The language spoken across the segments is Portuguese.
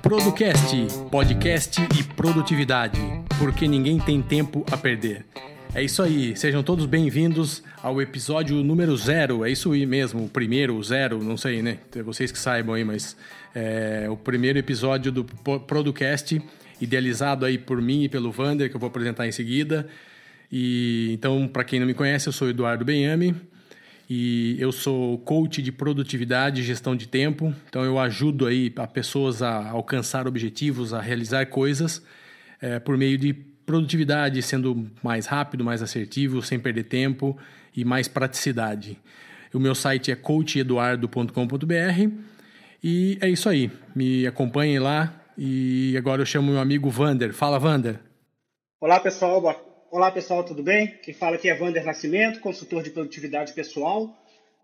Producast, podcast e produtividade, porque ninguém tem tempo a perder. É isso aí, sejam todos bem-vindos ao episódio número zero. É isso aí mesmo, o primeiro, o zero, não sei, né? Vocês que saibam aí, mas é o primeiro episódio do Producast, idealizado aí por mim e pelo Vander, que eu vou apresentar em seguida. E então, para quem não me conhece, eu sou Eduardo Benhame e eu sou coach de produtividade e gestão de tempo. Então, eu ajudo aí a pessoas a alcançar objetivos, a realizar coisas é, por meio de produtividade sendo mais rápido, mais assertivo, sem perder tempo e mais praticidade. O meu site é coacheduardo.com.br e é isso aí. Me acompanhem lá e agora eu chamo meu amigo Vander. Fala, Vander. Olá, pessoal. Olá, pessoal, tudo bem? Quem fala aqui é Vander Nascimento, consultor de produtividade pessoal.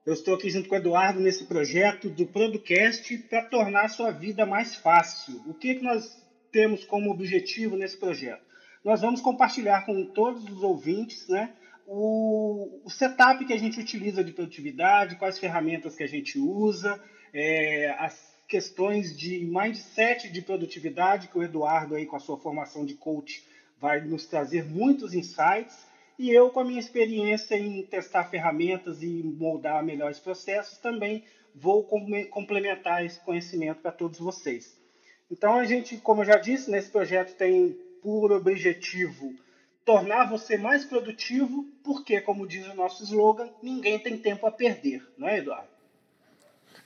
Eu estou aqui junto com o Eduardo nesse projeto do Producast para tornar a sua vida mais fácil. O que, que nós temos como objetivo nesse projeto? Nós vamos compartilhar com todos os ouvintes né, o, o setup que a gente utiliza de produtividade, quais ferramentas que a gente usa, é, as questões de mindset de produtividade, que o Eduardo, aí, com a sua formação de coach, vai nos trazer muitos insights. E eu, com a minha experiência em testar ferramentas e moldar melhores processos, também vou complementar esse conhecimento para todos vocês. Então, a gente, como eu já disse, nesse projeto tem por objetivo tornar você mais produtivo, porque, como diz o nosso slogan, ninguém tem tempo a perder, não é, Eduardo?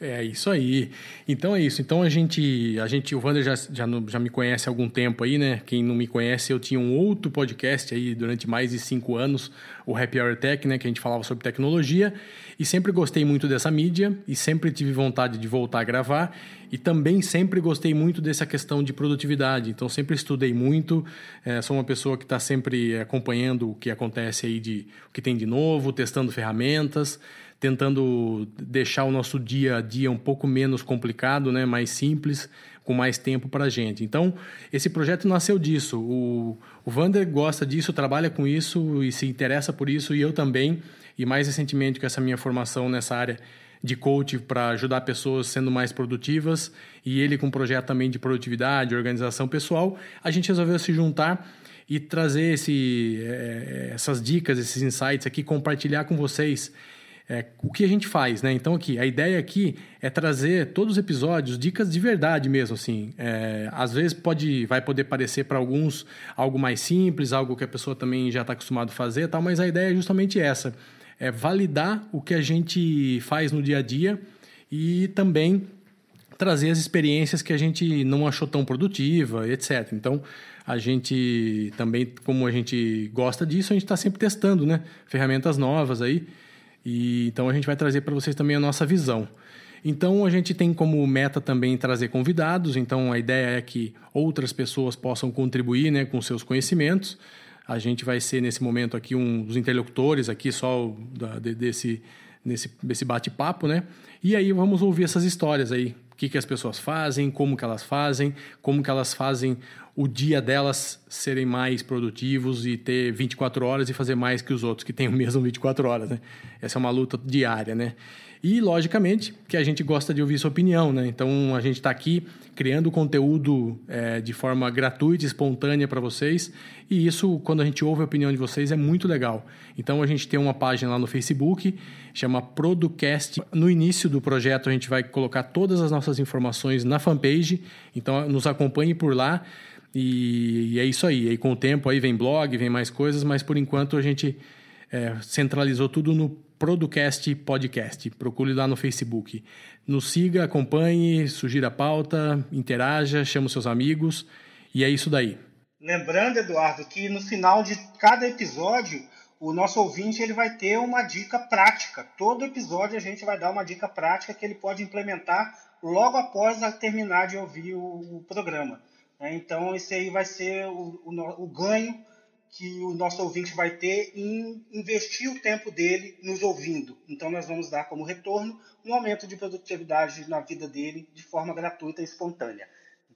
É isso aí. Então é isso. Então a gente, a gente, o Wander já, já, já me conhece há algum tempo aí, né? Quem não me conhece, eu tinha um outro podcast aí durante mais de cinco anos, o Happy Hour Tech, né? Que a gente falava sobre tecnologia e sempre gostei muito dessa mídia e sempre tive vontade de voltar a gravar e também sempre gostei muito dessa questão de produtividade. Então sempre estudei muito. É, sou uma pessoa que está sempre acompanhando o que acontece aí de o que tem de novo, testando ferramentas tentando deixar o nosso dia a dia um pouco menos complicado, né, mais simples, com mais tempo para a gente. Então, esse projeto nasceu disso. O, o Vander gosta disso, trabalha com isso e se interessa por isso, e eu também. E mais recentemente, com essa minha formação nessa área de coach para ajudar pessoas sendo mais produtivas, e ele com um projeto também de produtividade, organização pessoal, a gente resolveu se juntar e trazer esse, é, essas dicas, esses insights aqui, compartilhar com vocês é, o que a gente faz, né? Então aqui, a ideia aqui é trazer todos os episódios, dicas de verdade mesmo, assim. É, às vezes pode, vai poder parecer para alguns algo mais simples, algo que a pessoa também já está acostumado a fazer, tal, mas a ideia é justamente essa, é validar o que a gente faz no dia a dia e também trazer as experiências que a gente não achou tão produtiva, etc. Então, a gente também, como a gente gosta disso, a gente está sempre testando, né? Ferramentas novas aí. E, então a gente vai trazer para vocês também a nossa visão. Então a gente tem como meta também trazer convidados, então a ideia é que outras pessoas possam contribuir né, com seus conhecimentos. A gente vai ser nesse momento aqui um dos interlocutores aqui só da, de, desse, nesse, desse bate-papo, né? E aí vamos ouvir essas histórias aí, o que, que as pessoas fazem, como que elas fazem, como que elas fazem o dia delas serem mais produtivos e ter 24 horas e fazer mais que os outros que têm o mesmo 24 horas, né? Essa é uma luta diária, né? E, logicamente, que a gente gosta de ouvir sua opinião, né? Então, a gente está aqui criando conteúdo é, de forma gratuita, espontânea para vocês. E isso, quando a gente ouve a opinião de vocês, é muito legal. Então, a gente tem uma página lá no Facebook, chama Producast. No início do projeto, a gente vai colocar todas as nossas informações na fanpage. Então, nos acompanhe por lá. E, e, é isso aí. E com o tempo aí vem blog, vem mais coisas, mas por enquanto a gente é, centralizou tudo no Producast Podcast. Procure lá no Facebook. Nos siga, acompanhe, sugira pauta, interaja, chama os seus amigos. E é isso daí. Lembrando, Eduardo, que no final de cada episódio, o nosso ouvinte ele vai ter uma dica prática. Todo episódio a gente vai dar uma dica prática que ele pode implementar logo após terminar de ouvir o, o programa. Né? Então, esse aí vai ser o, o, o ganho que o nosso ouvinte vai ter em investir o tempo dele nos ouvindo. Então, nós vamos dar como retorno um aumento de produtividade na vida dele de forma gratuita e espontânea.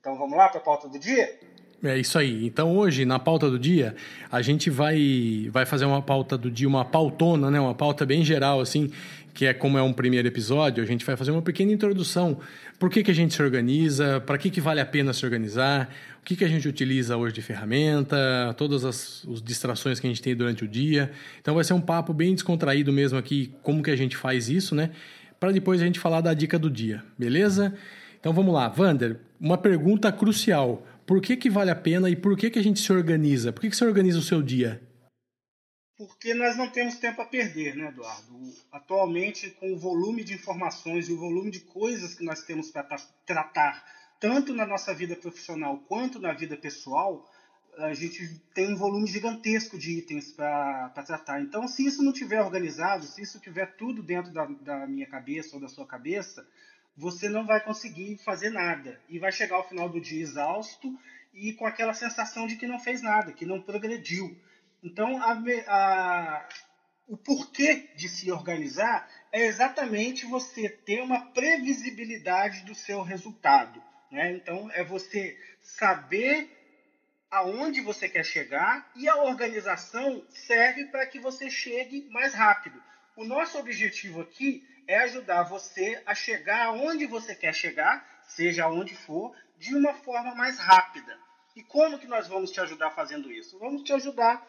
Então vamos lá para a pauta do dia? É isso aí. Então hoje, na pauta do dia, a gente vai, vai fazer uma pauta do dia, uma pautona, né? Uma pauta bem geral, assim, que é como é um primeiro episódio, a gente vai fazer uma pequena introdução. Por que, que a gente se organiza? Para que, que vale a pena se organizar? O que, que a gente utiliza hoje de ferramenta? Todas as, as distrações que a gente tem durante o dia. Então vai ser um papo bem descontraído mesmo aqui, como que a gente faz isso, né? Para depois a gente falar da dica do dia, beleza? Então vamos lá, Vander, uma pergunta crucial. Por que, que vale a pena e por que, que a gente se organiza? Por que, que você organiza o seu dia? Porque nós não temos tempo a perder, né, Eduardo? Atualmente, com o volume de informações e o volume de coisas que nós temos para tratar, tanto na nossa vida profissional quanto na vida pessoal, a gente tem um volume gigantesco de itens para tratar. Então, se isso não tiver organizado, se isso tiver tudo dentro da, da minha cabeça ou da sua cabeça, você não vai conseguir fazer nada e vai chegar ao final do dia exausto e com aquela sensação de que não fez nada, que não progrediu. Então, a, a, o porquê de se organizar é exatamente você ter uma previsibilidade do seu resultado. Né? Então, é você saber aonde você quer chegar e a organização serve para que você chegue mais rápido. O nosso objetivo aqui é ajudar você a chegar aonde você quer chegar, seja aonde for, de uma forma mais rápida. E como que nós vamos te ajudar fazendo isso? Vamos te ajudar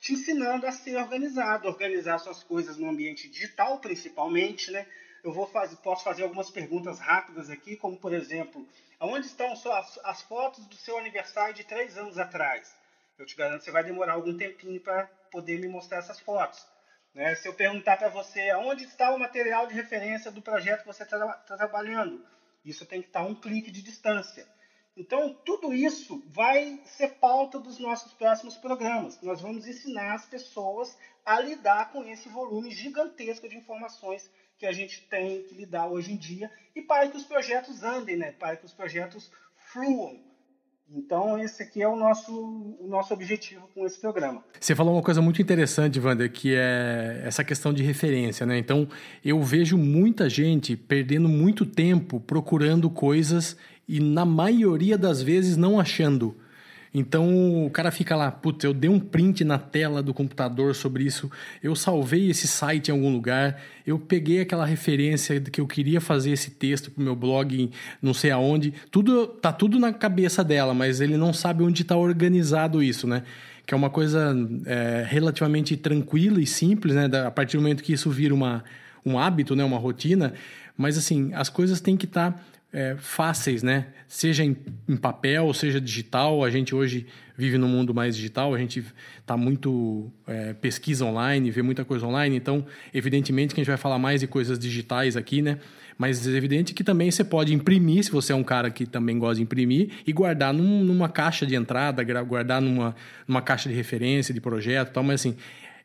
te ensinando a ser organizado, organizar suas coisas no ambiente digital, principalmente, né? Eu vou fazer, posso fazer algumas perguntas rápidas aqui, como por exemplo, aonde estão as, as fotos do seu aniversário de três anos atrás? Eu te garanto você vai demorar algum tempinho para poder me mostrar essas fotos. Né? Se eu perguntar para você aonde está o material de referência do projeto que você está tá trabalhando, isso tem que estar tá um clique de distância. Então, tudo isso vai ser pauta dos nossos próximos programas. Nós vamos ensinar as pessoas a lidar com esse volume gigantesco de informações que a gente tem que lidar hoje em dia e para que os projetos andem, né? para que os projetos fluam. Então, esse aqui é o nosso, o nosso objetivo com esse programa. Você falou uma coisa muito interessante, Wander, que é essa questão de referência, né? Então, eu vejo muita gente perdendo muito tempo procurando coisas e, na maioria das vezes, não achando. Então o cara fica lá, putz, eu dei um print na tela do computador sobre isso, eu salvei esse site em algum lugar, eu peguei aquela referência que eu queria fazer esse texto pro meu blog, não sei aonde, tudo tá tudo na cabeça dela, mas ele não sabe onde está organizado isso, né? Que é uma coisa é, relativamente tranquila e simples, né? A partir do momento que isso vira uma, um hábito, né? Uma rotina, mas assim, as coisas têm que estar tá é, fáceis, né? Seja em, em, papel, seja digital. A gente hoje vive no mundo mais digital, a gente está muito é, pesquisa online, vê muita coisa online. Então, evidentemente que a gente vai falar mais de coisas digitais aqui, né? Mas é evidente que também você pode imprimir, se você é um cara que também gosta de imprimir, e guardar num, numa caixa de entrada, guardar numa, numa caixa de referência, de projeto tal. Mas assim,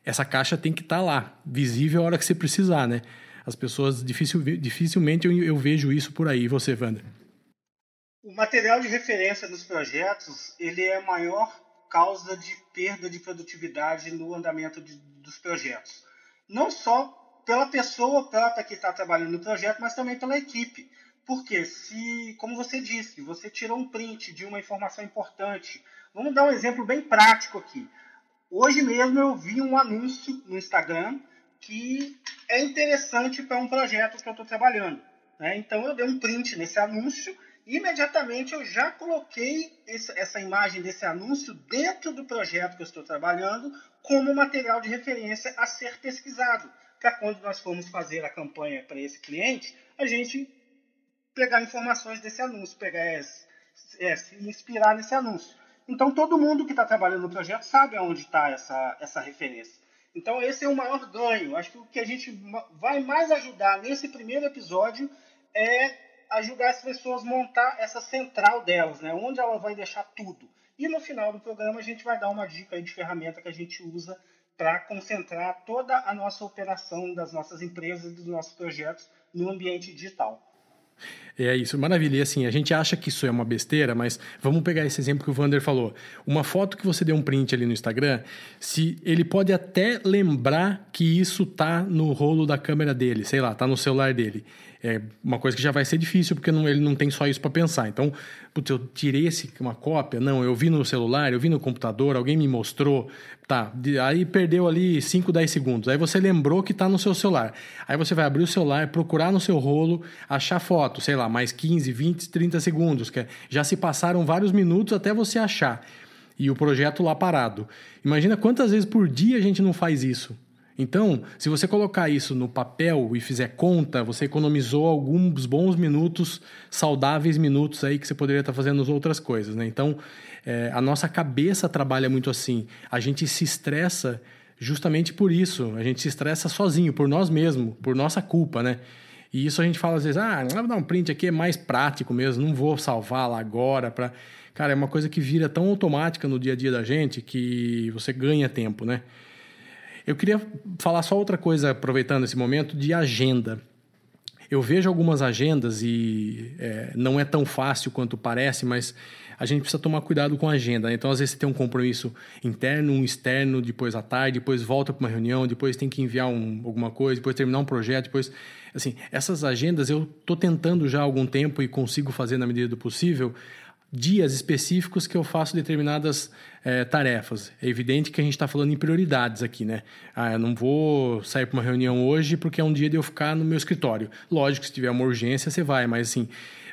essa caixa tem que estar tá lá, visível a hora que você precisar, né? As pessoas dificil, dificilmente eu, eu, vejo isso por aí. Você, Wander? O material de referência dos projetos ele é a maior causa de perda de produtividade no andamento de, dos projetos. Não só pela pessoa própria que está trabalhando no projeto, mas também pela equipe. Porque se, como você disse, você tirou um print de uma informação importante. Vamos dar um exemplo bem prático aqui. Hoje mesmo eu vi um anúncio no Instagram que é interessante para um projeto que eu estou trabalhando. Né? Então eu dei um print nesse anúncio e imediatamente eu já coloquei esse, essa imagem desse anúncio dentro do projeto que eu estou trabalhando como material de referência a ser pesquisado. Para quando nós formos fazer a campanha para esse cliente, a gente pegar informações desse anúncio, pegar esse, é, se inspirar nesse anúncio. Então todo mundo que está trabalhando no projeto sabe aonde está essa, essa referência. Então, esse é o maior ganho. Acho que o que a gente vai mais ajudar nesse primeiro episódio é ajudar as pessoas a montar essa central delas, né? onde ela vai deixar tudo. E no final do programa, a gente vai dar uma dica de ferramenta que a gente usa para concentrar toda a nossa operação das nossas empresas e dos nossos projetos no ambiente digital. É isso, maravilha. E assim, a gente acha que isso é uma besteira, mas vamos pegar esse exemplo que o Vander falou. Uma foto que você deu um print ali no Instagram, se ele pode até lembrar que isso tá no rolo da câmera dele, sei lá, tá no celular dele. É uma coisa que já vai ser difícil, porque não, ele não tem só isso para pensar. Então, putz, eu tirei esse, uma cópia? Não, eu vi no celular, eu vi no computador, alguém me mostrou. Tá, aí perdeu ali 5, 10 segundos. Aí você lembrou que está no seu celular. Aí você vai abrir o celular, procurar no seu rolo, achar foto, sei lá, mais 15, 20, 30 segundos. Que é, já se passaram vários minutos até você achar. E o projeto lá parado. Imagina quantas vezes por dia a gente não faz isso. Então, se você colocar isso no papel e fizer conta, você economizou alguns bons minutos, saudáveis minutos aí que você poderia estar fazendo as outras coisas, né? Então, é, a nossa cabeça trabalha muito assim. A gente se estressa justamente por isso. A gente se estressa sozinho, por nós mesmos, por nossa culpa, né? E isso a gente fala às vezes, ah, vou dar um print aqui, é mais prático mesmo, não vou salvar lá agora para... Cara, é uma coisa que vira tão automática no dia a dia da gente que você ganha tempo, né? Eu queria falar só outra coisa, aproveitando esse momento, de agenda. Eu vejo algumas agendas e é, não é tão fácil quanto parece, mas a gente precisa tomar cuidado com a agenda. Né? Então, às vezes, você tem um compromisso interno, um externo, depois à tarde, depois volta para uma reunião, depois tem que enviar um, alguma coisa, depois terminar um projeto, depois. Assim, essas agendas eu estou tentando já há algum tempo e consigo fazer na medida do possível dias específicos que eu faço determinadas é, tarefas. É evidente que a gente está falando em prioridades aqui, né? Ah, eu não vou sair para uma reunião hoje porque é um dia de eu ficar no meu escritório. Lógico, se tiver uma urgência, você vai, mas assim,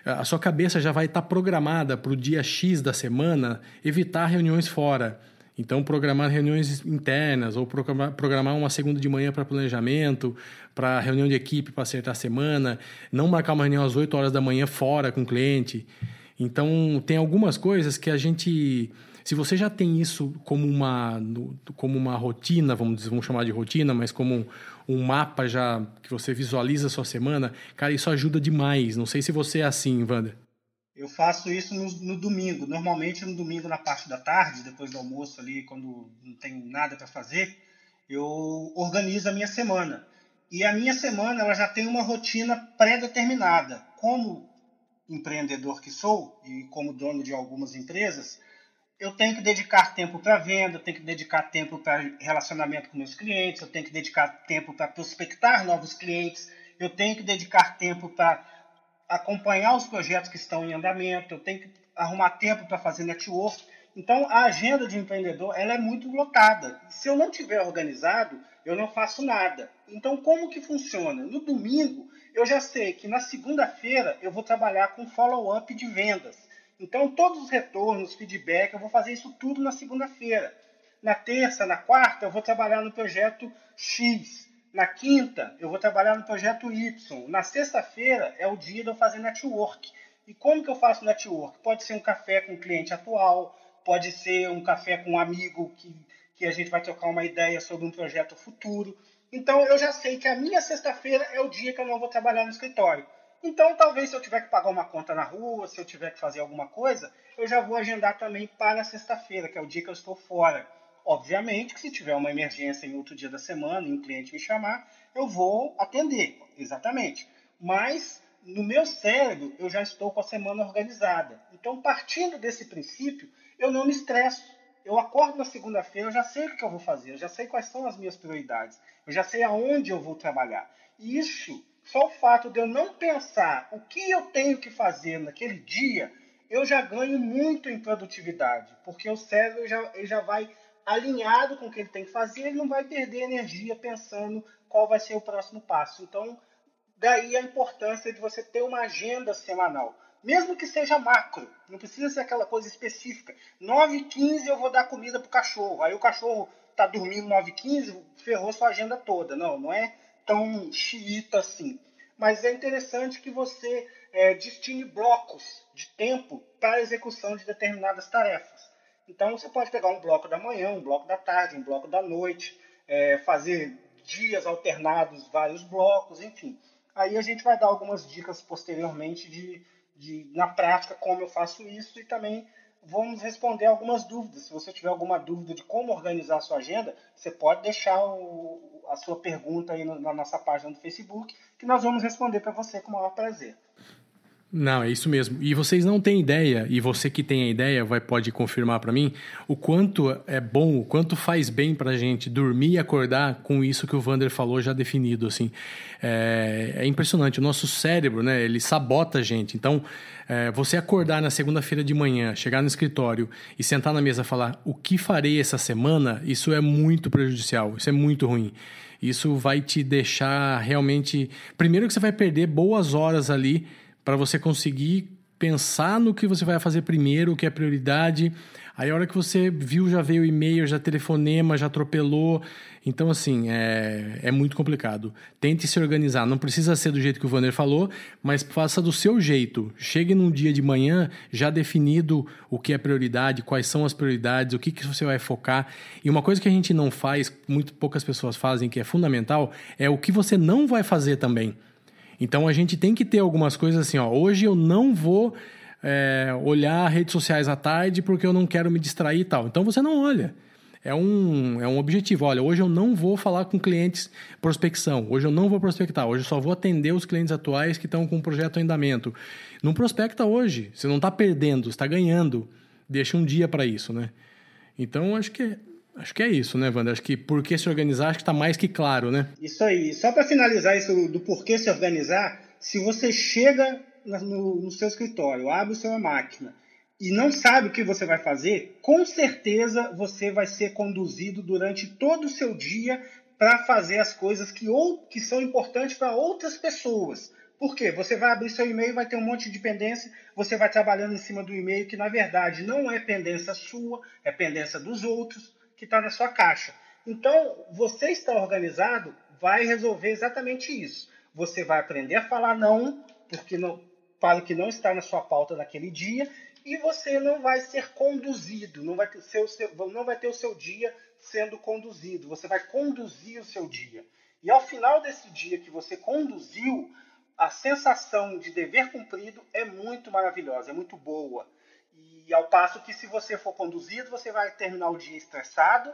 a sua cabeça já vai estar tá programada para o dia X da semana evitar reuniões fora. Então, programar reuniões internas ou programar uma segunda de manhã para planejamento, para reunião de equipe para acertar a semana, não marcar uma reunião às 8 horas da manhã fora com o cliente. Então, tem algumas coisas que a gente. Se você já tem isso como uma, como uma rotina, vamos, dizer, vamos chamar de rotina, mas como um, mapa já que você visualiza a sua semana, cara, isso ajuda demais. Não sei se você é assim, Wander. Eu faço isso no, no, domingo. Normalmente no domingo na parte da tarde, depois do almoço ali, quando não tem nada para fazer, eu organizo a minha semana. E a minha semana ela já tem uma rotina pré-determinada. Como empreendedor que sou e como dono de algumas empresas, eu tenho que dedicar tempo para venda, eu tenho que dedicar tempo para relacionamento com meus clientes, eu tenho que dedicar tempo para prospectar novos clientes, eu tenho que dedicar tempo para acompanhar os projetos que estão em andamento, eu tenho que arrumar tempo para fazer network. Então, a agenda de empreendedor ela é muito lotada. Se eu não tiver organizado, eu não faço nada. Então, como que funciona? No domingo, eu já sei que na segunda-feira eu vou trabalhar com follow-up de vendas. Então, todos os retornos, feedback, eu vou fazer isso tudo na segunda-feira. Na terça, na quarta, eu vou trabalhar no projeto X. Na quinta, eu vou trabalhar no projeto Y. Na sexta-feira é o dia de eu fazer network. E como que eu faço network? Pode ser um café com o cliente atual, pode ser um café com um amigo que, que a gente vai trocar uma ideia sobre um projeto futuro. Então eu já sei que a minha sexta-feira é o dia que eu não vou trabalhar no escritório. Então talvez se eu tiver que pagar uma conta na rua, se eu tiver que fazer alguma coisa, eu já vou agendar também para sexta-feira, que é o dia que eu estou fora. Obviamente que se tiver uma emergência em outro dia da semana e um cliente me chamar, eu vou atender, exatamente. Mas no meu cérebro eu já estou com a semana organizada. Então, partindo desse princípio, eu não me estresso eu acordo na segunda-feira, eu já sei o que eu vou fazer, eu já sei quais são as minhas prioridades, eu já sei aonde eu vou trabalhar. E isso, só o fato de eu não pensar o que eu tenho que fazer naquele dia, eu já ganho muito em produtividade, porque o cérebro já, ele já vai alinhado com o que ele tem que fazer, ele não vai perder energia pensando qual vai ser o próximo passo. Então, daí a importância de você ter uma agenda semanal mesmo que seja macro, não precisa ser aquela coisa específica. 9 h 15 eu vou dar comida pro cachorro. Aí o cachorro tá dormindo 9 h 15, ferrou sua agenda toda. Não, não é tão xiita assim. Mas é interessante que você é, destine blocos de tempo para a execução de determinadas tarefas. Então você pode pegar um bloco da manhã, um bloco da tarde, um bloco da noite, é, fazer dias alternados, vários blocos, enfim. Aí a gente vai dar algumas dicas posteriormente de de, na prática, como eu faço isso e também vamos responder algumas dúvidas. Se você tiver alguma dúvida de como organizar a sua agenda, você pode deixar o, a sua pergunta aí na nossa página do Facebook, que nós vamos responder para você com o maior prazer. Não, é isso mesmo. E vocês não têm ideia, e você que tem a ideia vai pode confirmar para mim, o quanto é bom, o quanto faz bem para a gente dormir e acordar com isso que o Vander falou já definido, assim. É, é impressionante, o nosso cérebro, né, ele sabota a gente. Então, é, você acordar na segunda-feira de manhã, chegar no escritório e sentar na mesa e falar o que farei essa semana, isso é muito prejudicial, isso é muito ruim. Isso vai te deixar realmente... Primeiro que você vai perder boas horas ali para você conseguir pensar no que você vai fazer primeiro, o que é prioridade. Aí a hora que você viu, já veio e-mail, já telefonema, já atropelou. Então, assim, é, é muito complicado. Tente se organizar. Não precisa ser do jeito que o Vander falou, mas faça do seu jeito. Chegue num dia de manhã já definido o que é prioridade, quais são as prioridades, o que, que você vai focar. E uma coisa que a gente não faz, muito poucas pessoas fazem, que é fundamental, é o que você não vai fazer também. Então a gente tem que ter algumas coisas assim, ó. Hoje eu não vou é, olhar redes sociais à tarde porque eu não quero me distrair e tal. Então você não olha. É um, é um objetivo. Olha, hoje eu não vou falar com clientes prospecção. Hoje eu não vou prospectar. Hoje eu só vou atender os clientes atuais que estão com o projeto em andamento. Não prospecta hoje. Você não está perdendo, está ganhando. Deixa um dia para isso, né? Então acho que Acho que é isso, né, Wanda? Acho que por que se organizar, acho que está mais que claro, né? Isso aí. Só para finalizar isso do porquê se organizar, se você chega no, no seu escritório, abre sua máquina e não sabe o que você vai fazer, com certeza você vai ser conduzido durante todo o seu dia para fazer as coisas que, ou, que são importantes para outras pessoas. Por quê? Você vai abrir seu e-mail, vai ter um monte de pendência, você vai trabalhando em cima do e-mail que na verdade não é pendência sua, é pendência dos outros que está na sua caixa. Então, você estar organizado vai resolver exatamente isso. Você vai aprender a falar não, porque não, para o que não está na sua pauta naquele dia, e você não vai ser conduzido, não vai ter, seu, não vai ter o seu dia sendo conduzido. Você vai conduzir o seu dia. E ao final desse dia que você conduziu, a sensação de dever cumprido é muito maravilhosa, é muito boa. E ao passo que se você for conduzido, você vai terminar o dia estressado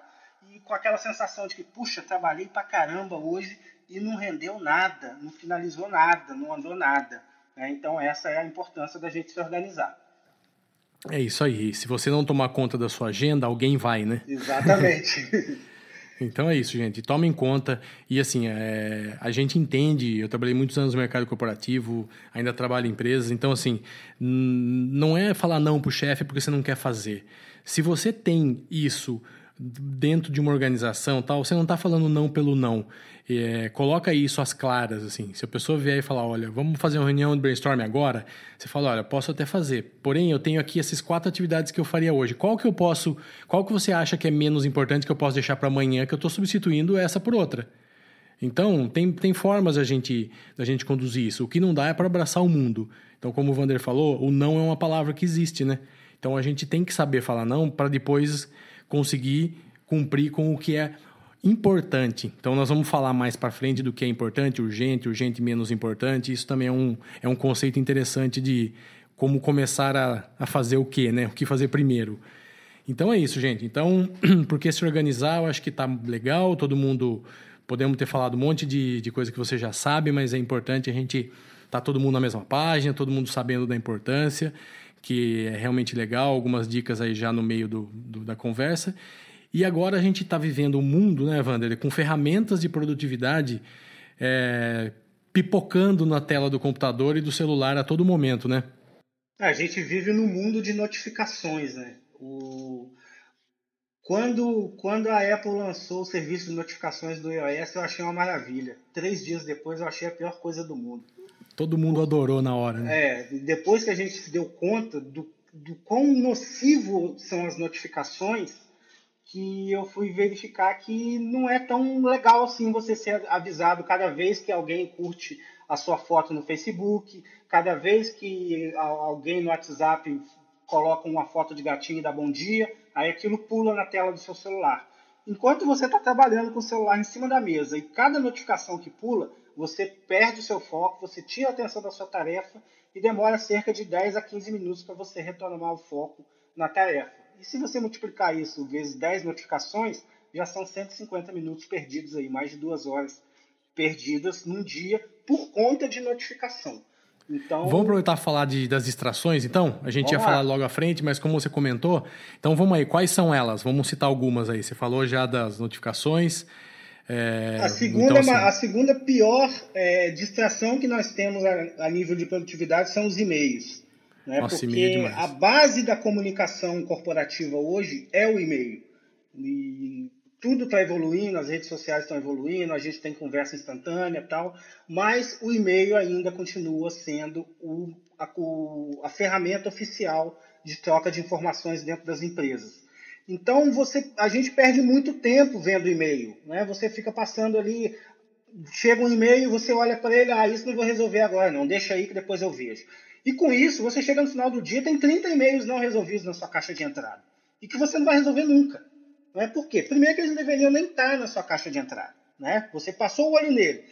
e com aquela sensação de que, puxa, trabalhei pra caramba hoje e não rendeu nada, não finalizou nada, não andou nada. Né? Então essa é a importância da gente se organizar. É isso aí. Se você não tomar conta da sua agenda, alguém vai, né? Exatamente. Então é isso, gente. Toma em conta. E assim, é, a gente entende. Eu trabalhei muitos anos no mercado corporativo, ainda trabalho em empresas. Então, assim, não é falar não para o chefe porque você não quer fazer. Se você tem isso dentro de uma organização tal, você não está falando não pelo não. É, coloca isso às claras, assim. Se a pessoa vier e falar, olha, vamos fazer uma reunião de brainstorm agora, você fala, olha, posso até fazer. Porém, eu tenho aqui essas quatro atividades que eu faria hoje. Qual que eu posso, qual que você acha que é menos importante que eu posso deixar para amanhã, que eu estou substituindo essa por outra? Então, tem, tem formas a gente, da gente conduzir isso. O que não dá é para abraçar o mundo. Então, como o Vander falou, o não é uma palavra que existe, né? Então, a gente tem que saber falar não para depois conseguir cumprir com o que é importante. Então nós vamos falar mais para frente do que é importante, urgente, urgente menos importante. Isso também é um, é um conceito interessante de como começar a, a fazer o que, né? O que fazer primeiro. Então é isso, gente. Então, porque se organizar, eu acho que está legal. Todo mundo podemos ter falado um monte de, de coisa que você já sabe, mas é importante a gente tá todo mundo na mesma página, todo mundo sabendo da importância, que é realmente legal. Algumas dicas aí já no meio do, do da conversa. E agora a gente está vivendo um mundo, né, Wander, com ferramentas de produtividade é, pipocando na tela do computador e do celular a todo momento, né? A gente vive num mundo de notificações, né? O... Quando, quando a Apple lançou o serviço de notificações do iOS, eu achei uma maravilha. Três dias depois, eu achei a pior coisa do mundo. Todo mundo adorou na hora, né? É, depois que a gente se deu conta do, do quão nocivo são as notificações, que eu fui verificar que não é tão legal assim você ser avisado cada vez que alguém curte a sua foto no Facebook, cada vez que alguém no WhatsApp coloca uma foto de gatinho e dá bom dia, aí aquilo pula na tela do seu celular. Enquanto você está trabalhando com o celular em cima da mesa e cada notificação que pula, você perde o seu foco, você tira a atenção da sua tarefa e demora cerca de 10 a 15 minutos para você retomar o foco na tarefa. E se você multiplicar isso vezes 10 notificações, já são 150 minutos perdidos aí, mais de duas horas perdidas num dia por conta de notificação. Então, vamos aproveitar para falar de, das distrações, então? A gente ia lá. falar logo à frente, mas como você comentou, então vamos aí, quais são elas? Vamos citar algumas aí. Você falou já das notificações. É, a, segunda, então, assim, a segunda pior é, distração que nós temos a, a, nível de produtividade são os e-mails. Né? Nossa, Porque é a base da comunicação corporativa hoje é o e-mail. E tudo está evoluindo, as redes sociais estão evoluindo, a gente tem conversa instantânea e tal, mas o e-mail ainda continua sendo o, a, o, a ferramenta oficial de troca de informações dentro das empresas. Então você, a gente perde muito tempo vendo e-mail, né? Você fica passando ali, chega um e-mail, você olha para ele, ah, isso não vou resolver agora, não, deixa aí que depois eu vejo. E com isso, você chega no final do dia, tem 30 e-mails não resolvidos na sua caixa de entrada. E que você não vai resolver nunca. Não é por quê? Primeiro que eles não deveriam nem estar na sua caixa de entrada. Né? Você passou o olho nele.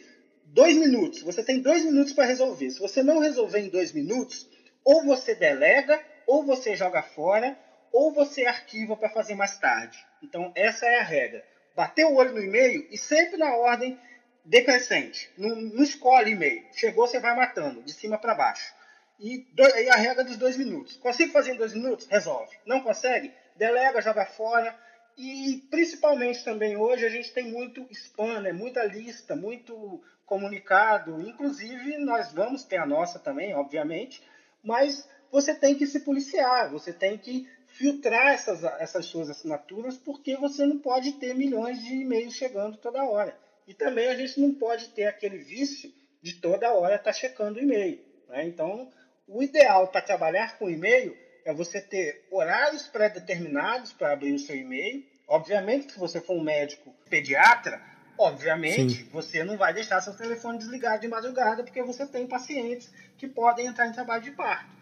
Dois minutos. Você tem dois minutos para resolver. Se você não resolver em dois minutos, ou você delega, ou você joga fora, ou você arquiva para fazer mais tarde. Então, essa é a regra. Bateu o olho no e-mail e sempre na ordem decrescente. Não, não escolhe e-mail. Chegou, você vai matando, de cima para baixo. E, do, e a regra dos dois minutos. Consigo fazer em dois minutos? Resolve. Não consegue? Delega, joga fora e principalmente também hoje a gente tem muito spam, né? muita lista, muito comunicado. Inclusive nós vamos ter a nossa também, obviamente, mas você tem que se policiar, você tem que filtrar essas, essas suas assinaturas, porque você não pode ter milhões de e-mails chegando toda hora. E também a gente não pode ter aquele vício de toda hora estar tá checando o e-mail. Né? Então, o ideal para trabalhar com e-mail é você ter horários pré-determinados para abrir o seu e-mail. Obviamente, se você for um médico pediatra, obviamente Sim. você não vai deixar seu telefone desligado de madrugada, porque você tem pacientes que podem entrar em trabalho de parto.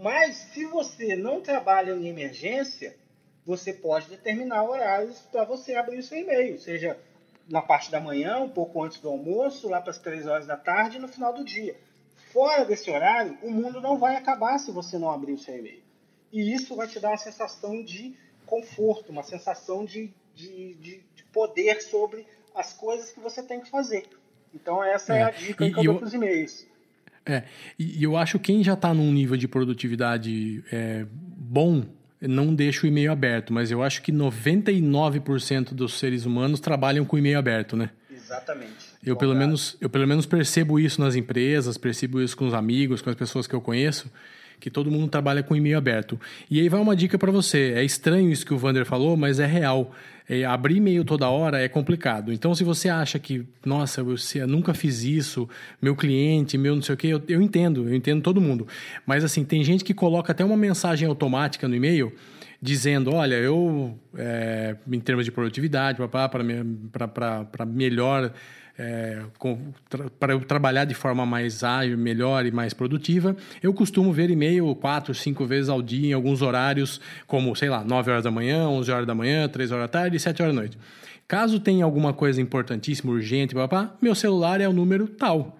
Mas se você não trabalha em emergência, você pode determinar horários para você abrir o seu e-mail, seja na parte da manhã, um pouco antes do almoço, lá para as três horas da tarde e no final do dia. Fora desse horário, o mundo não vai acabar se você não abrir o seu e-mail. E isso vai te dar uma sensação de conforto, uma sensação de, de, de, de poder sobre as coisas que você tem que fazer. Então, essa é, é a dica e, que eu dou para os e-mails. É, e eu acho que quem já está num nível de produtividade é, bom não deixa o e-mail aberto, mas eu acho que 99% dos seres humanos trabalham com e-mail aberto, né? Exatamente. Eu pelo, menos, eu pelo menos percebo isso nas empresas, percebo isso com os amigos, com as pessoas que eu conheço, que todo mundo trabalha com e-mail aberto. E aí vai uma dica para você. É estranho isso que o Vander falou, mas é real. É, abrir e-mail toda hora é complicado. Então, se você acha que, nossa, eu, nunca fiz isso, meu cliente, meu não sei o quê, eu, eu entendo, eu entendo todo mundo. Mas, assim, tem gente que coloca até uma mensagem automática no e-mail dizendo, olha, eu, é, em termos de produtividade, para melhor é, para eu trabalhar de forma mais ágil, melhor e mais produtiva, eu costumo ver e-mail quatro, cinco vezes ao dia em alguns horários, como, sei lá, 9 horas da manhã, 11 horas da manhã, 3 horas da tarde e 7 horas da noite. Caso tenha alguma coisa importantíssima, urgente, papá, meu celular é o número tal.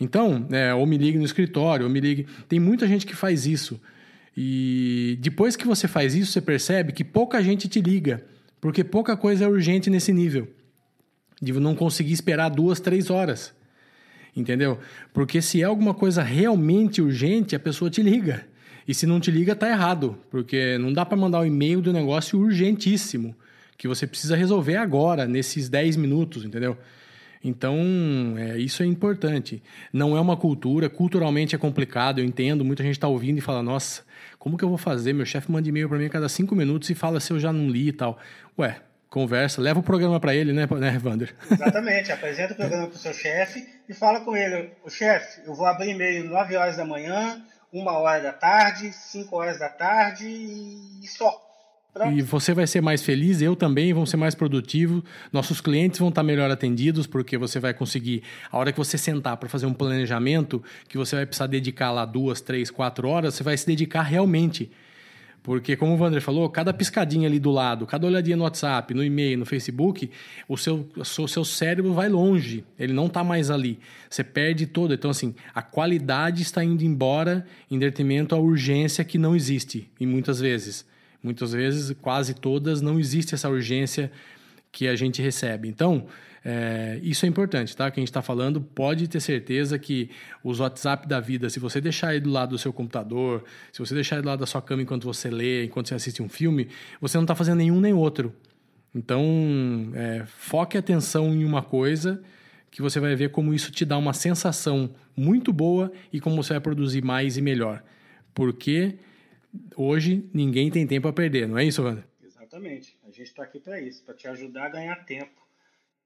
Então, é, ou me ligue no escritório, ou me ligue. Tem muita gente que faz isso. E depois que você faz isso, você percebe que pouca gente te liga, porque pouca coisa é urgente nesse nível de não conseguir esperar duas, três horas. Entendeu? Porque se é alguma coisa realmente urgente, a pessoa te liga. E se não te liga, tá errado. Porque não dá para mandar um e-mail do negócio urgentíssimo. Que você precisa resolver agora, nesses 10 minutos, entendeu? Então, é, isso é importante. Não é uma cultura, culturalmente é complicado, eu entendo. Muita gente está ouvindo e fala: nossa, como que eu vou fazer? Meu chefe manda e-mail para mim a cada cinco minutos e fala se eu já não li e tal. Ué, conversa, leva o programa para ele, né, né, Wander? Exatamente, apresenta o programa para o seu chefe e fala com ele, o chefe, eu vou abrir e-mail 9 horas da manhã, 1 hora da tarde, 5 horas da tarde e só. E você vai ser mais feliz, eu também, vamos ser mais produtivos, nossos clientes vão estar melhor atendidos, porque você vai conseguir, a hora que você sentar para fazer um planejamento, que você vai precisar dedicar lá duas, três, quatro horas, você vai se dedicar realmente porque, como o Wander falou, cada piscadinha ali do lado, cada olhadinha no WhatsApp, no e-mail, no Facebook, o seu, o seu cérebro vai longe, ele não está mais ali. Você perde todo. Então, assim, a qualidade está indo embora em detrimento à urgência que não existe, e muitas vezes. Muitas vezes, quase todas, não existe essa urgência que a gente recebe. Então, é, isso é importante, tá? Que a gente está falando, pode ter certeza que os WhatsApp da vida, se você deixar ele do lado do seu computador, se você deixar ele do lado da sua cama enquanto você lê, enquanto você assiste um filme, você não está fazendo nenhum nem outro. Então, é, foque atenção em uma coisa que você vai ver como isso te dá uma sensação muito boa e como você vai produzir mais e melhor. Porque hoje ninguém tem tempo a perder, não é isso, Wander? Exatamente. A gente está aqui para isso, para te ajudar a ganhar tempo.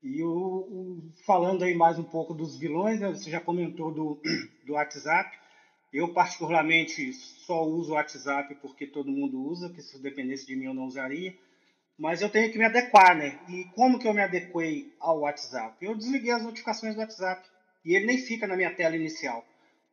E o, o, falando aí mais um pouco dos vilões, né? você já comentou do, do WhatsApp. Eu, particularmente, só uso o WhatsApp porque todo mundo usa, que se dependesse de mim eu não usaria. Mas eu tenho que me adequar, né? E como que eu me adequei ao WhatsApp? Eu desliguei as notificações do WhatsApp e ele nem fica na minha tela inicial.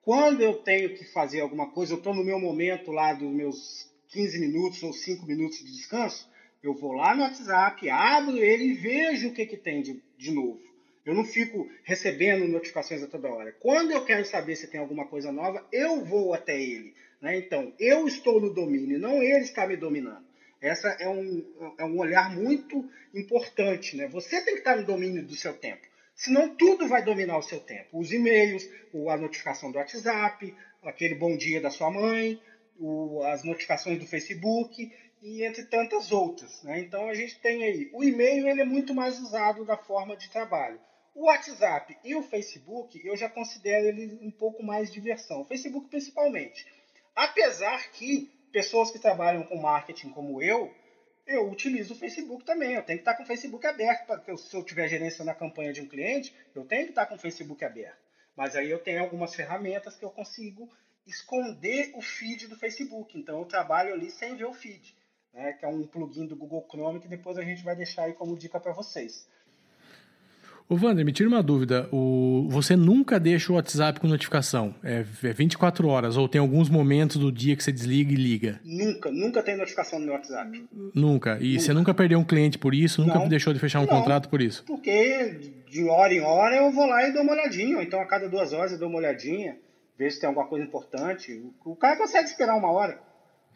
Quando eu tenho que fazer alguma coisa, eu estou no meu momento lá dos meus 15 minutos ou 5 minutos de descanso, eu vou lá no WhatsApp, abro ele e vejo o que, que tem de, de novo. Eu não fico recebendo notificações a toda hora. Quando eu quero saber se tem alguma coisa nova, eu vou até ele. Né? Então, eu estou no domínio, não ele está me dominando. Essa é um, é um olhar muito importante. Né? Você tem que estar no domínio do seu tempo. Senão tudo vai dominar o seu tempo. Os e-mails, a notificação do WhatsApp, aquele bom dia da sua mãe, as notificações do Facebook e entre tantas outras. Né? Então a gente tem aí. O e-mail ele é muito mais usado da forma de trabalho. O WhatsApp e o Facebook eu já considero ele um pouco mais diversão. O Facebook principalmente. Apesar que pessoas que trabalham com marketing como eu, eu utilizo o Facebook também. Eu tenho que estar com o Facebook aberto. Para se eu tiver gerência na campanha de um cliente, eu tenho que estar com o Facebook aberto. Mas aí eu tenho algumas ferramentas que eu consigo esconder o feed do Facebook. Então eu trabalho ali sem ver o feed né, que é um plugin do Google Chrome que depois a gente vai deixar aí como dica para vocês. Ô, Wander, me tira uma dúvida. O... Você nunca deixa o WhatsApp com notificação? É 24 é horas ou tem alguns momentos do dia que você desliga e liga? Nunca, nunca tem notificação no meu WhatsApp. Nunca. E nunca. você nunca perdeu um cliente por isso? Nunca Não. deixou de fechar um Não, contrato por isso? Porque de hora em hora eu vou lá e dou uma olhadinha. Ou então a cada duas horas eu dou uma olhadinha, vejo se tem alguma coisa importante. O cara consegue esperar uma hora.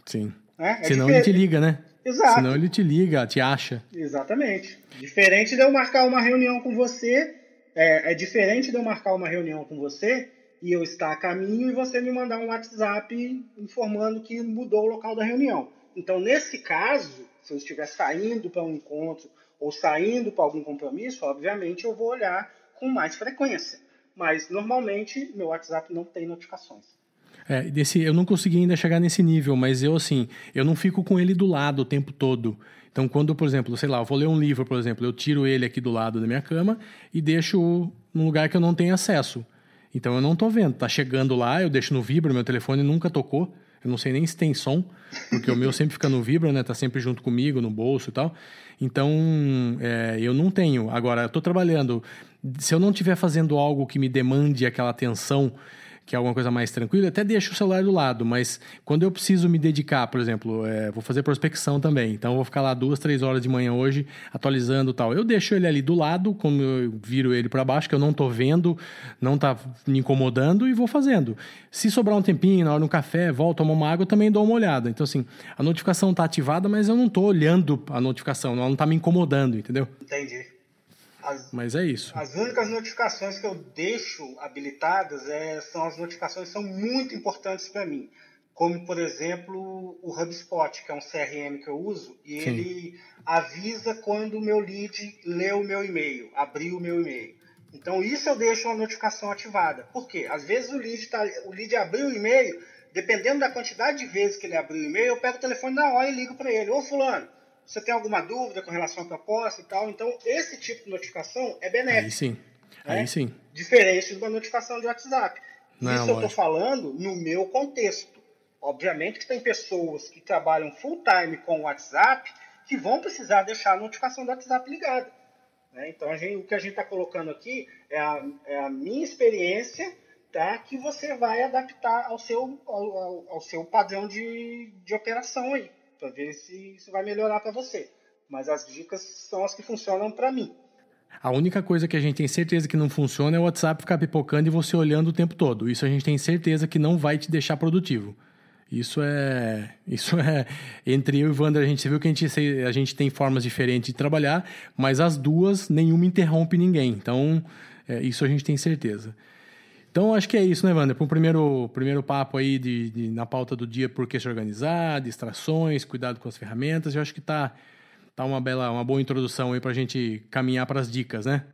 Sim. Né? É Senão ele te liga, né? Exato. Senão ele te liga, te acha. Exatamente. Diferente de eu marcar uma reunião com você, é, é, diferente de eu marcar uma reunião com você e eu estar a caminho e você me mandar um WhatsApp informando que mudou o local da reunião. Então, nesse caso, se eu estiver saindo para um encontro ou saindo para algum compromisso, obviamente eu vou olhar com mais frequência. Mas, normalmente, meu WhatsApp não tem notificações. É, desse, eu não consegui ainda chegar nesse nível, mas eu, assim, eu não fico com ele do lado o tempo todo. Então, quando, por exemplo, sei lá, eu vou ler um livro, por exemplo, eu tiro ele aqui do lado da minha cama e deixo num lugar que eu não tenho acesso. Então, eu não estou vendo. Tá chegando lá, eu deixo no vibra, meu telefone nunca tocou. Eu não sei nem se tem som, porque o meu sempre fica no vibra, né? Tá sempre junto comigo, no bolso e tal. Então, é, eu não tenho. Agora, eu tô trabalhando. Se eu não estiver fazendo algo que me demande aquela atenção que é alguma coisa mais tranquila, até deixo o celular do lado, mas quando eu preciso me dedicar, por exemplo, é, vou fazer prospecção também, então vou ficar lá duas, três horas de manhã hoje atualizando tal. Eu deixo ele ali do lado, como eu viro ele para baixo, que eu não estou vendo, não está me incomodando e vou fazendo. Se sobrar um tempinho, na hora do café, volto, tomo uma água, também dou uma olhada. Então, assim, a notificação está ativada, mas eu não estou olhando a notificação, ela não está me incomodando, entendeu? Entendi. As, Mas é isso. As únicas notificações que eu deixo habilitadas é, são as notificações que são muito importantes para mim. Como, por exemplo, o HubSpot, que é um CRM que eu uso, e Sim. ele avisa quando o meu lead leu o meu e-mail, abriu o meu e-mail. Então, isso eu deixo uma notificação ativada. Por quê? Às vezes o lead, tá, o lead abriu o e-mail, dependendo da quantidade de vezes que ele abriu o e-mail, eu pego o telefone na hora e ligo para ele. Ô, fulano, você tem alguma dúvida com relação à proposta e tal. Então, esse tipo de notificação é benéfico. Aí sim. Né? Aí sim. Diferente de uma notificação de WhatsApp. Não, Isso eu estou falando no meu contexto. Obviamente que tem pessoas que trabalham full time com o WhatsApp que vão precisar deixar a notificação do WhatsApp ligada. Né? Então, gente, o que a gente está colocando aqui é a, é a, minha experiência tá? que você vai adaptar ao seu, ao, ao seu padrão de, de operação aí para ver se isso vai melhorar para você. Mas as dicas são as que funcionam para mim. A única coisa que a gente tem certeza que não funciona é o WhatsApp ficar pipocando e você olhando o tempo todo. Isso a gente tem certeza que não vai te deixar produtivo. Isso é, isso é entre eu e o Wander, a gente viu que a gente, a gente tem formas diferentes de trabalhar, mas as duas nenhuma interrompe ninguém. Então, é, isso a gente tem certeza. Então, acho que é isso, né, Wander? Para um primeiro, primeiro papo aí de, de, na pauta do dia, por que se organizar, distrações, cuidado com as ferramentas, eu acho que tá, tá uma bela, uma boa introdução aí para a gente caminhar para as dicas, né?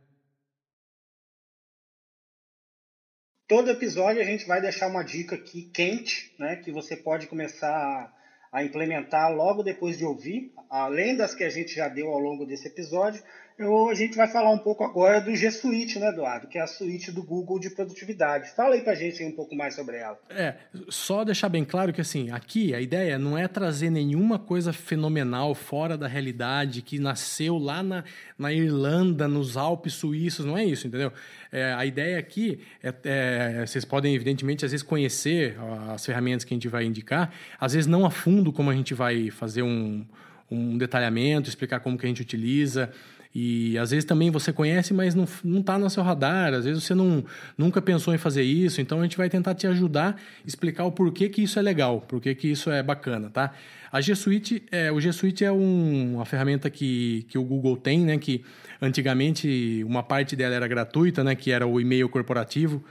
Todo episódio a gente vai deixar uma dica aqui quente, né, que você pode começar a, a implementar logo depois de ouvir, além das que a gente já deu ao longo desse episódio. Eu, a gente vai falar um pouco agora do G Suite, né, Eduardo? Que é a suíte do Google de produtividade. Fala aí pra gente um pouco mais sobre ela. É, só deixar bem claro que assim, aqui a ideia não é trazer nenhuma coisa fenomenal fora da realidade que nasceu lá na, na Irlanda, nos Alpes suíços, não é isso, entendeu? É, a ideia aqui é, é, vocês podem, evidentemente, às vezes conhecer as ferramentas que a gente vai indicar, às vezes não a fundo como a gente vai fazer um, um detalhamento, explicar como que a gente utiliza. E às vezes também você conhece, mas não, não está no seu radar, às vezes você não, nunca pensou em fazer isso, então a gente vai tentar te ajudar, explicar o porquê que isso é legal, porquê que isso é bacana, tá? A G Suite, é, o G Suite é um, uma ferramenta que, que o Google tem, né? Que antigamente uma parte dela era gratuita, né? Que era o e-mail corporativo,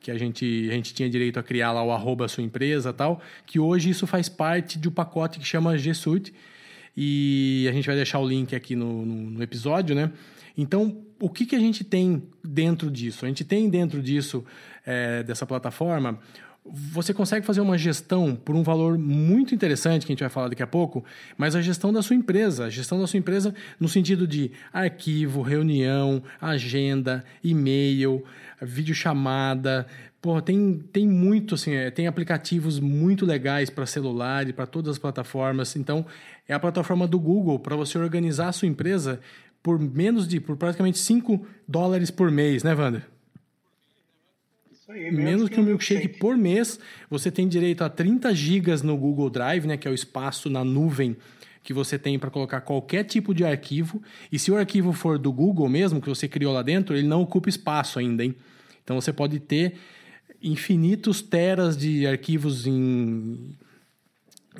que a gente, a gente tinha direito a criar lá o arroba sua empresa tal, que hoje isso faz parte de um pacote que chama G Suite, e a gente vai deixar o link aqui no, no, no episódio, né? Então, o que, que a gente tem dentro disso? A gente tem dentro disso, é, dessa plataforma, você consegue fazer uma gestão por um valor muito interessante, que a gente vai falar daqui a pouco, mas a gestão da sua empresa. A gestão da sua empresa no sentido de arquivo, reunião, agenda, e-mail, videochamada, Pô, tem, tem muito, assim, é, tem aplicativos muito legais para celular e para todas as plataformas. Então, é a plataforma do Google para você organizar a sua empresa por menos de, por praticamente 5 dólares por mês, né, Wander? Isso aí, menos, menos que um milkshake, milkshake por mês, você tem direito a 30 gigas no Google Drive, né, que é o espaço na nuvem que você tem para colocar qualquer tipo de arquivo. E se o arquivo for do Google mesmo, que você criou lá dentro, ele não ocupa espaço ainda, hein? Então você pode ter infinitos teras de arquivos em,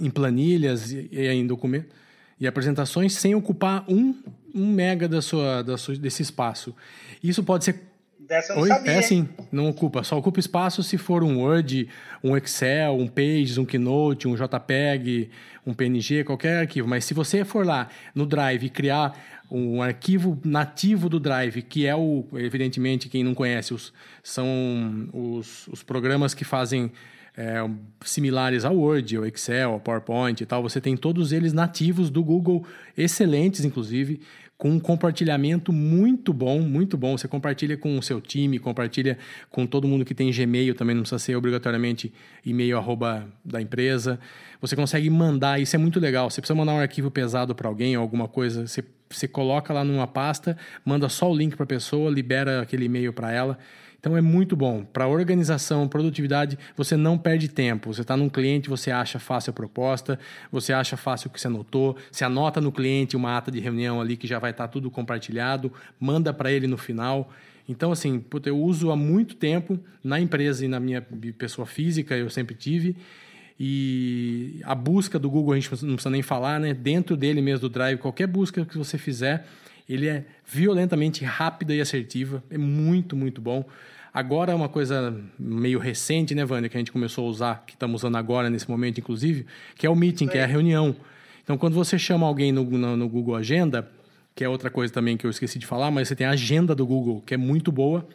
em planilhas e, e em documentos e apresentações sem ocupar um, um mega da sua, da sua, desse espaço. Isso pode ser Dessa eu não Oi? Sabia. É sim, não ocupa. Só ocupa espaço se for um Word, um Excel, um Pages, um Keynote, um JPEG, um PNG, qualquer arquivo. Mas se você for lá no Drive e criar um arquivo nativo do Drive, que é o, evidentemente, quem não conhece, os, são os, os programas que fazem é, similares ao Word, ao Excel, ao PowerPoint e tal. Você tem todos eles nativos do Google, excelentes, inclusive com um compartilhamento muito bom, muito bom. Você compartilha com o seu time, compartilha com todo mundo que tem Gmail, também não precisa ser obrigatoriamente e-mail arroba da empresa. Você consegue mandar, isso é muito legal. Você precisa mandar um arquivo pesado para alguém ou alguma coisa, você, você coloca lá numa pasta, manda só o link para a pessoa, libera aquele e-mail para ela. Então é muito bom. Para organização, produtividade, você não perde tempo. Você está num cliente, você acha fácil a proposta, você acha fácil o que você anotou, você anota no cliente uma ata de reunião ali que já vai estar tá tudo compartilhado, manda para ele no final. Então, assim, eu uso há muito tempo na empresa e na minha pessoa física, eu sempre tive. E a busca do Google, a gente não precisa nem falar, né? Dentro dele mesmo do Drive, qualquer busca que você fizer, ele é violentamente rápida e assertiva. É muito, muito bom. Agora é uma coisa meio recente, né, Vânia, que a gente começou a usar, que estamos usando agora nesse momento, inclusive, que é o meeting, que é a reunião. Então, quando você chama alguém no, no, no Google Agenda, que é outra coisa também que eu esqueci de falar, mas você tem a agenda do Google, que é muito boa,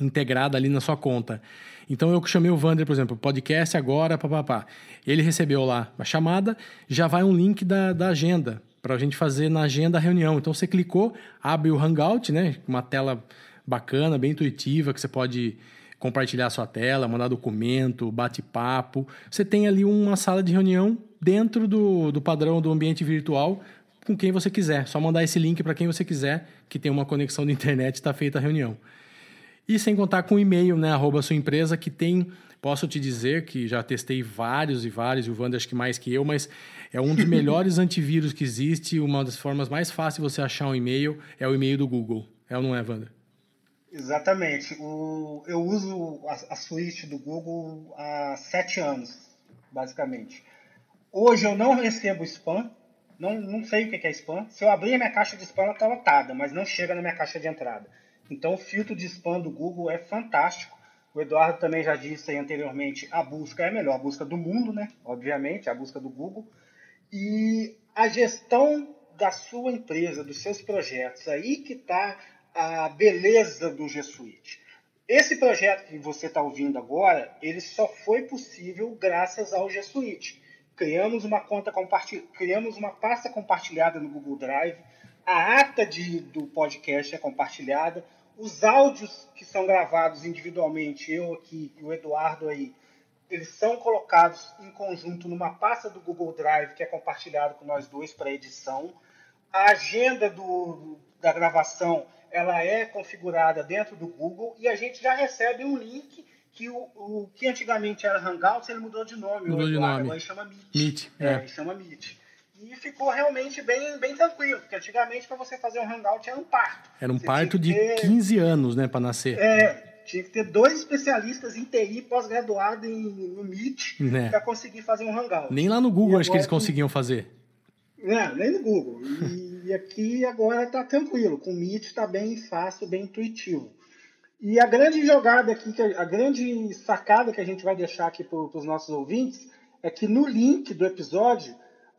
integrada ali na sua conta. Então eu chamei o Vander, por exemplo, podcast agora, papapá. Ele recebeu lá a chamada, já vai um link da, da agenda para a gente fazer na agenda a reunião. Então você clicou, abre o Hangout, né? Uma tela bacana, bem intuitiva, que você pode compartilhar a sua tela, mandar documento, bate-papo. Você tem ali uma sala de reunião dentro do, do padrão do ambiente virtual com quem você quiser. Só mandar esse link para quem você quiser, que tem uma conexão de internet, está feita a reunião. E sem contar com o e-mail, né, arroba sua empresa, que tem, posso te dizer que já testei vários e vários, e o Wander acho que mais que eu, mas é um dos melhores antivírus que existe, uma das formas mais fáceis de você achar um e-mail é o e-mail do Google. É ou não é, Wander? Exatamente. O, eu uso a, a suíte do Google há sete anos. basicamente. Hoje eu não recebo spam, não, não sei o que é spam. Se eu abrir a minha caixa de spam, ela está lotada, mas não chega na minha caixa de entrada. Então o filtro de spam do Google é fantástico. O Eduardo também já disse anteriormente, a busca é a melhor busca do mundo, né? Obviamente, a busca do Google. E a gestão da sua empresa, dos seus projetos, aí que está a beleza do G Suite. Esse projeto que você está ouvindo agora, ele só foi possível graças ao G Suite. Criamos uma conta compartilhada, criamos uma pasta compartilhada no Google Drive, a ata de, do podcast é compartilhada, os áudios que são gravados individualmente, eu aqui e o Eduardo aí, eles são colocados em conjunto numa pasta do Google Drive que é compartilhado com nós dois para edição. A agenda do, da gravação ela é configurada dentro do Google e a gente já recebe um link que o, o que antigamente era Hangouts, ele mudou de nome. Mudou de nome. Agora chama Meet. Meet, é. é. chama Meet. E ficou realmente bem, bem tranquilo, porque antigamente para você fazer um Hangout era um parto. Era um você parto de ter, 15 anos, né, para nascer. É, tinha que ter dois especialistas em TI pós-graduado no Meet né. para conseguir fazer um Hangout. Nem lá no Google e acho que eles conseguiam fazer. Não, nem no Google. E, e aqui agora está tranquilo. Com o Meet está bem fácil, bem intuitivo. E a grande jogada aqui, a grande sacada que a gente vai deixar aqui para os nossos ouvintes é que no link do episódio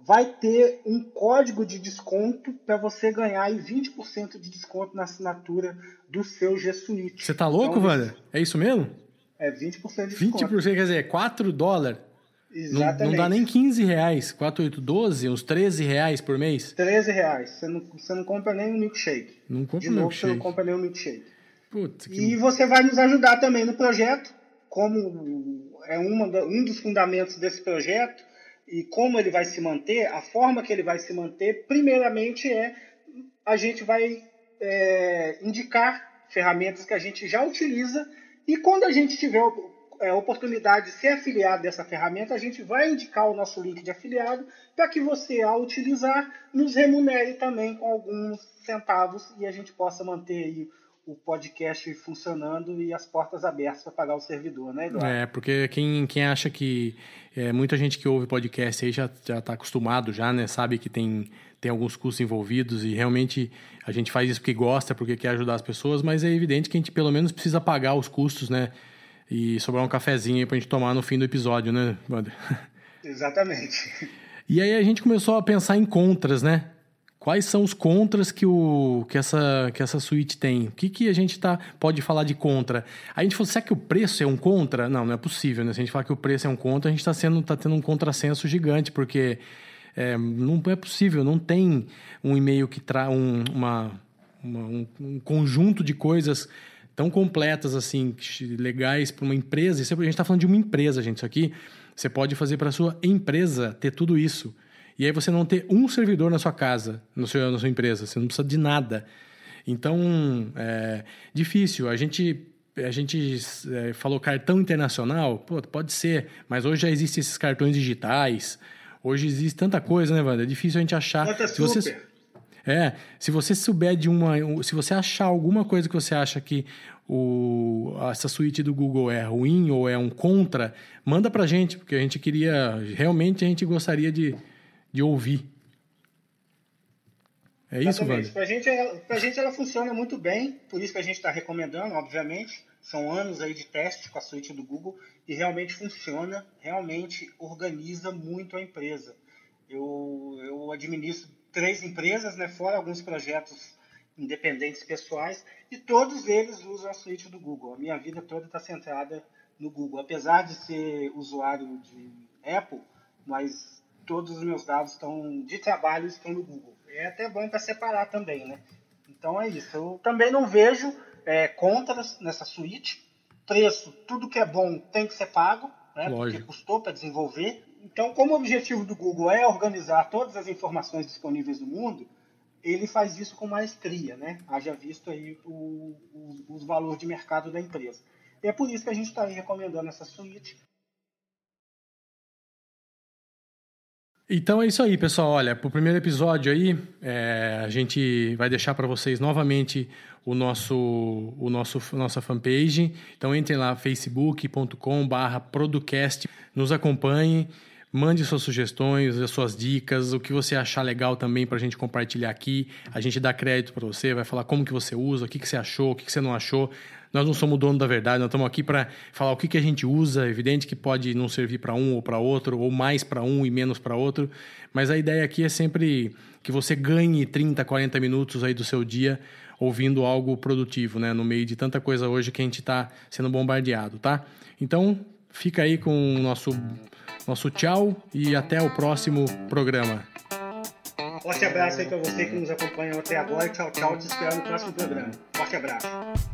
vai ter um código de desconto para você ganhar aí 20% de desconto na assinatura do seu G Suite. Você tá louco, então, Wander? É isso mesmo? É 20% de desconto. 20% quer dizer, 4 dólares. Exatamente. Não, não, dá nem 15 reais, 4, 8, 12, uns 13 reais por mês. 13 reais. Você não, você não compra nem um milkshake. Não compra De novo, milkshake. você não compra nem um milkshake. Putz, que... E você vai nos ajudar também no projeto, como é uma, um dos fundamentos desse projeto e como ele vai se manter, a forma que ele vai se manter, primeiramente é a gente vai é, indicar ferramentas que a gente já utiliza. E quando a gente tiver é, oportunidade de ser afiliado dessa ferramenta, a gente vai indicar o nosso link de afiliado para que você, ao utilizar, nos remunere também com alguns centavos e a gente possa manter aí o podcast funcionando e as portas abertas para pagar o servidor, né, Eduardo? É, porque quem, quem acha que. É, muita gente que ouve podcast aí já está acostumado, já, né? Sabe que tem, tem alguns custos envolvidos e realmente a gente faz isso porque gosta, porque quer ajudar as pessoas, mas é evidente que a gente pelo menos precisa pagar os custos, né? E sobrar um cafezinho aí para a gente tomar no fim do episódio, né, Wander? Exatamente. E aí a gente começou a pensar em contras, né? Quais são os contras que, o, que, essa, que essa suíte tem? O que, que a gente tá, pode falar de contra? A gente falou, será que o preço é um contra? Não, não é possível, né? Se a gente falar que o preço é um contra, a gente está tá tendo um contrassenso gigante, porque é, não é possível, não tem um e-mail que traz um, uma, uma um, um, conjunto de coisas tão completas assim, legais para uma empresa. Isso, a gente está falando de uma empresa, gente. Isso aqui você pode fazer para sua empresa ter tudo isso. E aí você não ter um servidor na sua casa, no seu, na sua empresa, você não precisa de nada. Então, é difícil. A gente a gente é, falou cartão internacional, pô, pode ser, mas hoje já existem esses cartões digitais. Hoje existe tanta coisa, né, Wanda? É difícil a gente achar. Conta se super. Você, é, se você souber de uma. Se você achar alguma coisa que você acha que o, essa suíte do Google é ruim ou é um contra, manda pra gente, porque a gente queria. Realmente a gente gostaria de, de ouvir. É isso, Wanda? Para gente, a gente ela funciona muito bem, por isso que a gente está recomendando, obviamente. São anos aí de teste com a suíte do Google e realmente funciona, realmente organiza muito a empresa. Eu, eu administro três empresas, né, fora alguns projetos independentes pessoais, e todos eles usam a suíte do Google. A minha vida toda está centrada no Google. Apesar de ser usuário de Apple, mas todos os meus dados estão de trabalho estão no Google. É até bom para separar também, né? Então é isso. Eu também não vejo é, contras nessa suíte. Preço, tudo que é bom tem que ser pago, né? Lógico. Porque custou para desenvolver. Então, como o objetivo do Google é organizar todas as informações disponíveis no mundo, ele faz isso com maestria, né? Haja visto aí o, o, os valores de mercado da empresa. E é por isso que a gente está recomendando essa suíte Então é isso aí, pessoal. Olha, para o primeiro episódio aí, é, a gente vai deixar para vocês novamente o nosso, o nosso nossa fanpage. Então entrem lá facebook.com/producast, nos acompanhem. Mande suas sugestões, as suas dicas, o que você achar legal também para a gente compartilhar aqui. A gente dá crédito para você, vai falar como que você usa, o que, que você achou, o que, que você não achou. Nós não somos dono da verdade, nós estamos aqui para falar o que, que a gente usa. É evidente que pode não servir para um ou para outro, ou mais para um e menos para outro, mas a ideia aqui é sempre que você ganhe 30, 40 minutos aí do seu dia ouvindo algo produtivo, né? No meio de tanta coisa hoje que a gente está sendo bombardeado, tá? Então, fica aí com o nosso nosso tchau e até o próximo programa. Forte abraço aí para você que nos acompanhou até agora. Tchau, tchau. Te espero no próximo programa. Forte abraço.